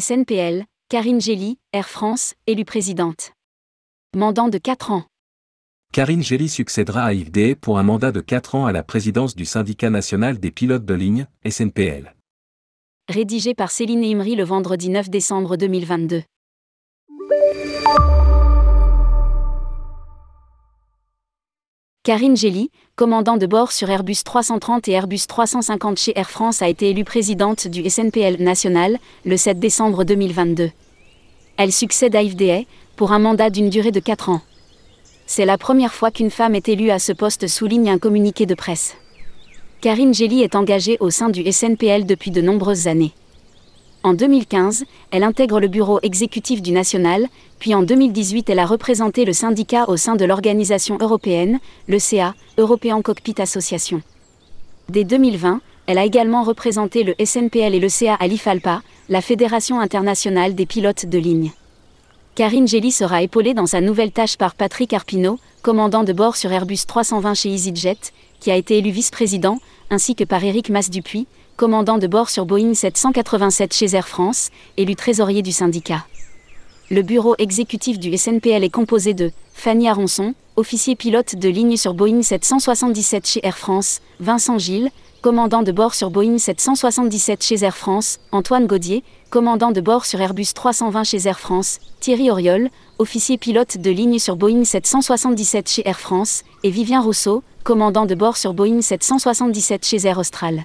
SNPL, Karine Gély, Air France, élue présidente. Mandant de 4 ans. Karine Gély succédera à Yves Déhay pour un mandat de 4 ans à la présidence du syndicat national des pilotes de ligne, SNPL. Rédigé par Céline Imri le vendredi 9 décembre 2022. Karine Gély, commandant de bord sur Airbus 330 et Airbus 350 chez Air France, a été élue présidente du SNPL national le 7 décembre 2022. Elle succède à Yves Déhay pour un mandat d'une durée de 4 ans. C'est la première fois qu'une femme est élue à ce poste, souligne un communiqué de presse. Karine Gély est engagée au sein du SNPL depuis de nombreuses années. En 2015, elle intègre le bureau exécutif du National, puis en 2018 elle a représenté le syndicat au sein de l'organisation européenne, le CA, European Cockpit Association. Dès 2020, elle a également représenté le SNPL et le CA à l'IFALPA, la Fédération internationale des pilotes de ligne. Karine Gély sera épaulée dans sa nouvelle tâche par Patrick Arpino, commandant de bord sur Airbus 320 chez EasyJet, qui a été élu vice-président, ainsi que par Éric Mas-Dupuis, commandant de bord sur Boeing 787 chez Air France, élu trésorier du syndicat. Le bureau exécutif du SNPL est composé de Fanny Aronson, officier pilote de ligne sur Boeing 777 chez Air France, Vincent Gilles, commandant de bord sur Boeing 777 chez Air France, Antoine Gaudier, commandant de bord sur Airbus 320 chez Air France, Thierry Auriol, officier pilote de ligne sur Boeing 777 chez Air France, et Vivien Rousseau, commandant de bord sur Boeing 777 chez Air Austral.